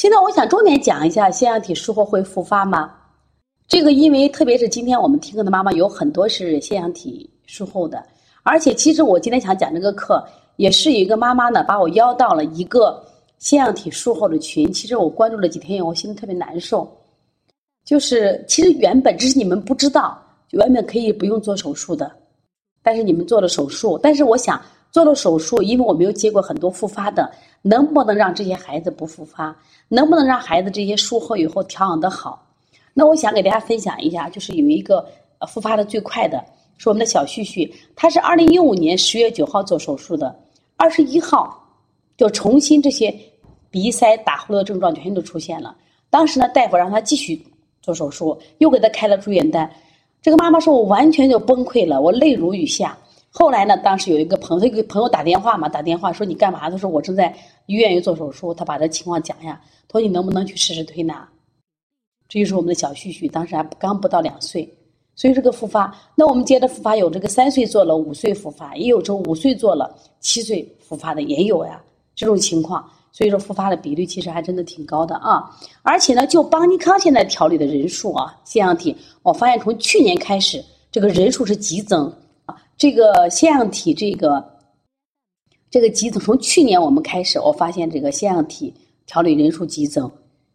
现在我想重点讲一下腺样体术后会复发吗？这个因为特别是今天我们听课的妈妈有很多是腺样体术后的，而且其实我今天想讲这个课，也是有一个妈妈呢把我邀到了一个腺样体术后的群。其实我关注了几天以后，我心里特别难受。就是其实原本只是你们不知道，原本可以不用做手术的，但是你们做了手术。但是我想做了手术，因为我没有接过很多复发的，能不能让这些孩子不复发？能不能让孩子这些术后以后调养的好？那我想给大家分享一下，就是有一个复发的最快的，是我们的小旭旭，他是二零一五年十月九号做手术的，二十一号就重新这些鼻塞、打呼噜的症状全都出现了。当时呢，大夫让他继续。做手术又给他开了住院单，这个妈妈说：“我完全就崩溃了，我泪如雨下。”后来呢，当时有一个朋友，他给朋友打电话嘛，打电话说：“你干嘛？”他说：“我正在医院里做手术。”他把这情况讲呀，他说：“你能不能去试试推拿？”这就是我们的小旭旭，当时还刚不到两岁，所以这个复发。那我们接着复发，有这个三岁做了，五岁复发，也有这五岁做了，七岁复发的也有呀，这种情况。所以说复发的比率其实还真的挺高的啊，而且呢，就邦尼康现在调理的人数啊，腺样体，我发现从去年开始，这个人数是急增，这个腺样体这个这个急增，从去年我们开始，我发现这个腺样体调理人数激增，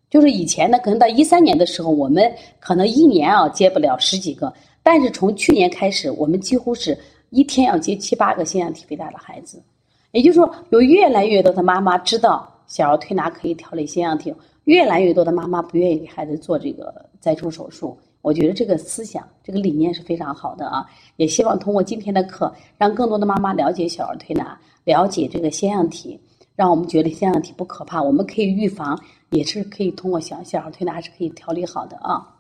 就是以前呢，可能到一三年的时候，我们可能一年啊接不了十几个，但是从去年开始，我们几乎是一天要接七八个腺样体肥大的孩子。也就是说，有越来越多的妈妈知道小儿推拿可以调理腺样体，越来越多的妈妈不愿意给孩子做这个摘除手术。我觉得这个思想、这个理念是非常好的啊！也希望通过今天的课，让更多的妈妈了解小儿推拿，了解这个腺样体，让我们觉得腺样体不可怕，我们可以预防，也是可以通过小小儿推拿是可以调理好的啊。